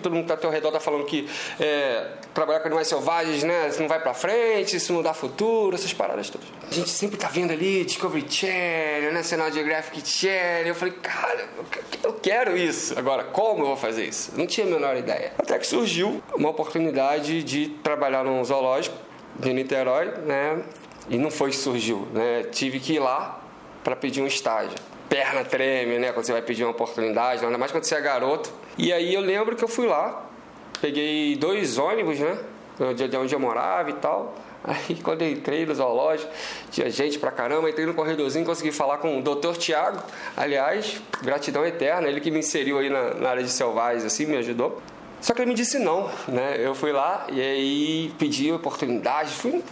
Todo mundo que tá ao teu redor tá falando que é, trabalhar com animais selvagens, né? Isso não vai pra frente, isso não dá futuro, essas paradas todas. A gente sempre tá vendo ali Discovery Channel, National Geographic Channel. Eu falei, cara, eu quero isso. Agora, como eu vou fazer isso? Não tinha a menor ideia. Até que surgiu uma oportunidade de trabalhar num zoológico de Niterói, né? E não foi que surgiu, né? Tive que ir lá para pedir um estágio. Perna treme, né? Quando você vai pedir uma oportunidade, ainda mais quando você é garoto. E aí eu lembro que eu fui lá, peguei dois ônibus, né? De onde eu morava e tal. Aí quando eu entrei no zoológico, tinha gente pra caramba, entrei no corredorzinho, consegui falar com o doutor Tiago, aliás, gratidão eterna, ele que me inseriu aí na, na área de selvagens, assim, me ajudou. Só que ele me disse não, né? Eu fui lá e aí pedi oportunidade, fui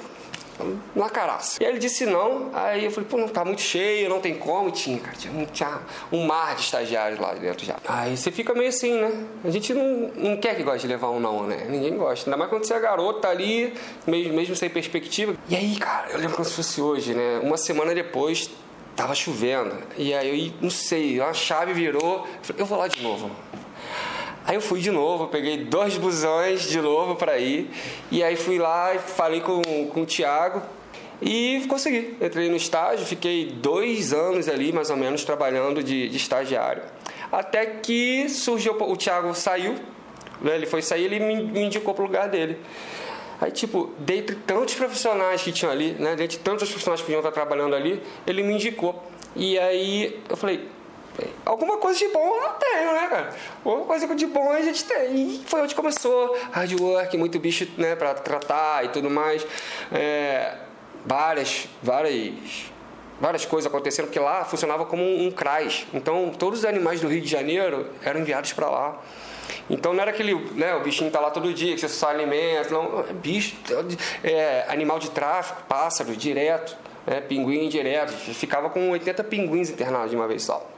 na caraça. E aí ele disse não, aí eu falei, pô, não tá muito cheio, não tem como. E tinha, cara, tinha, tinha um mar de estagiários lá dentro já. Aí você fica meio assim, né? A gente não, não quer que goste de levar um não, né? Ninguém gosta. Ainda mais quando você é garoto, ali, mesmo, mesmo sem perspectiva. E aí, cara, eu lembro como se fosse hoje, né? Uma semana depois, tava chovendo. E aí, eu não sei, a chave virou. Eu falei, eu vou lá de novo. Aí eu fui de novo, peguei dois busões de novo para ir. E aí fui lá e falei com, com o Thiago e consegui. Entrei no estágio, fiquei dois anos ali, mais ou menos, trabalhando de, de estagiário. Até que surgiu, o Thiago saiu, né? ele foi sair, ele me, me indicou pro lugar dele. Aí, tipo, dentre tantos profissionais que tinham ali, né, dentre tantos profissionais que podiam estar trabalhando ali, ele me indicou. E aí eu falei, alguma coisa de bom eu tenho, né, cara? Alguma coisa de bom a gente tem. E foi onde começou hard work, muito bicho, né, pra tratar e tudo mais. É, várias, várias várias coisas acontecendo, porque lá funcionava como um, um CRAS. Então, todos os animais do Rio de Janeiro eram enviados para lá. Então, não era aquele, né, o bichinho tá lá todo dia, que você só alimenta, não, bicho, é, animal de tráfico, pássaro, direto, é, pinguim direto. Ficava com 80 pinguins internados de uma vez só.